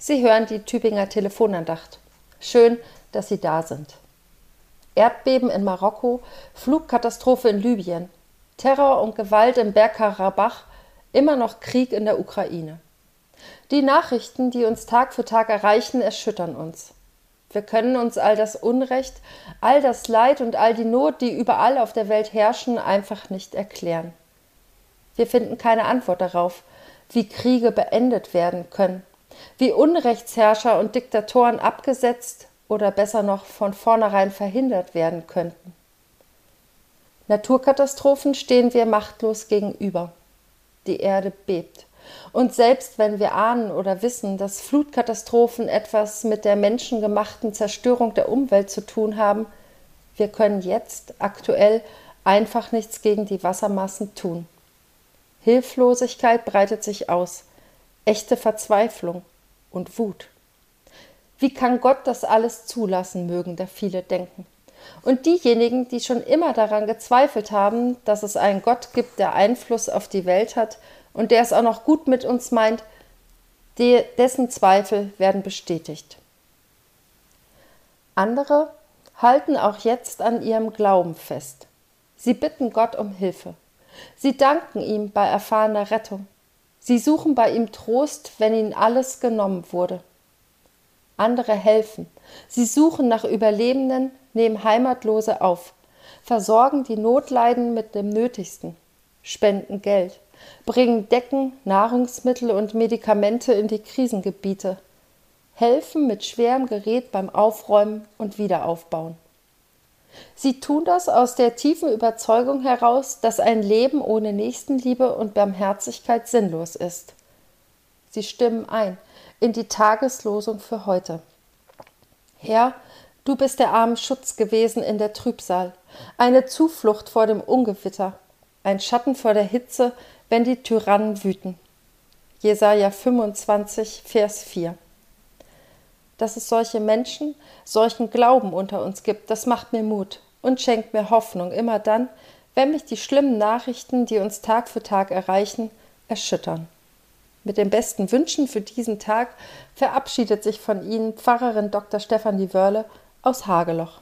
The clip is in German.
Sie hören die Tübinger Telefonandacht. Schön, dass Sie da sind. Erdbeben in Marokko, Flugkatastrophe in Libyen, Terror und Gewalt im Bergkarabach, immer noch Krieg in der Ukraine. Die Nachrichten, die uns Tag für Tag erreichen, erschüttern uns. Wir können uns all das Unrecht, all das Leid und all die Not, die überall auf der Welt herrschen, einfach nicht erklären. Wir finden keine Antwort darauf, wie Kriege beendet werden können, wie Unrechtsherrscher und Diktatoren abgesetzt oder besser noch von vornherein verhindert werden könnten. Naturkatastrophen stehen wir machtlos gegenüber. Die Erde bebt. Und selbst wenn wir ahnen oder wissen, dass Flutkatastrophen etwas mit der menschengemachten Zerstörung der Umwelt zu tun haben, wir können jetzt aktuell einfach nichts gegen die Wassermassen tun. Hilflosigkeit breitet sich aus, echte Verzweiflung und Wut. Wie kann Gott das alles zulassen, mögen da viele denken. Und diejenigen, die schon immer daran gezweifelt haben, dass es einen Gott gibt, der Einfluss auf die Welt hat und der es auch noch gut mit uns meint, dessen Zweifel werden bestätigt. Andere halten auch jetzt an ihrem Glauben fest. Sie bitten Gott um Hilfe. Sie danken ihm bei erfahrener Rettung. Sie suchen bei ihm Trost, wenn ihnen alles genommen wurde. Andere helfen. Sie suchen nach Überlebenden, nehmen Heimatlose auf, versorgen die Notleiden mit dem Nötigsten, spenden Geld, bringen Decken, Nahrungsmittel und Medikamente in die Krisengebiete, helfen mit schwerem Gerät beim Aufräumen und Wiederaufbauen. Sie tun das aus der tiefen Überzeugung heraus, dass ein Leben ohne Nächstenliebe und Barmherzigkeit sinnlos ist. Sie stimmen ein in die Tageslosung für heute. Herr, du bist der armen Schutz gewesen in der Trübsal, eine Zuflucht vor dem Ungewitter, ein Schatten vor der Hitze, wenn die Tyrannen wüten. Jesaja 25, Vers 4. Dass es solche Menschen, solchen Glauben unter uns gibt, das macht mir Mut und schenkt mir Hoffnung immer dann, wenn mich die schlimmen Nachrichten, die uns Tag für Tag erreichen, erschüttern. Mit den besten Wünschen für diesen Tag verabschiedet sich von Ihnen Pfarrerin Dr. Stefanie Wörle aus Hageloch.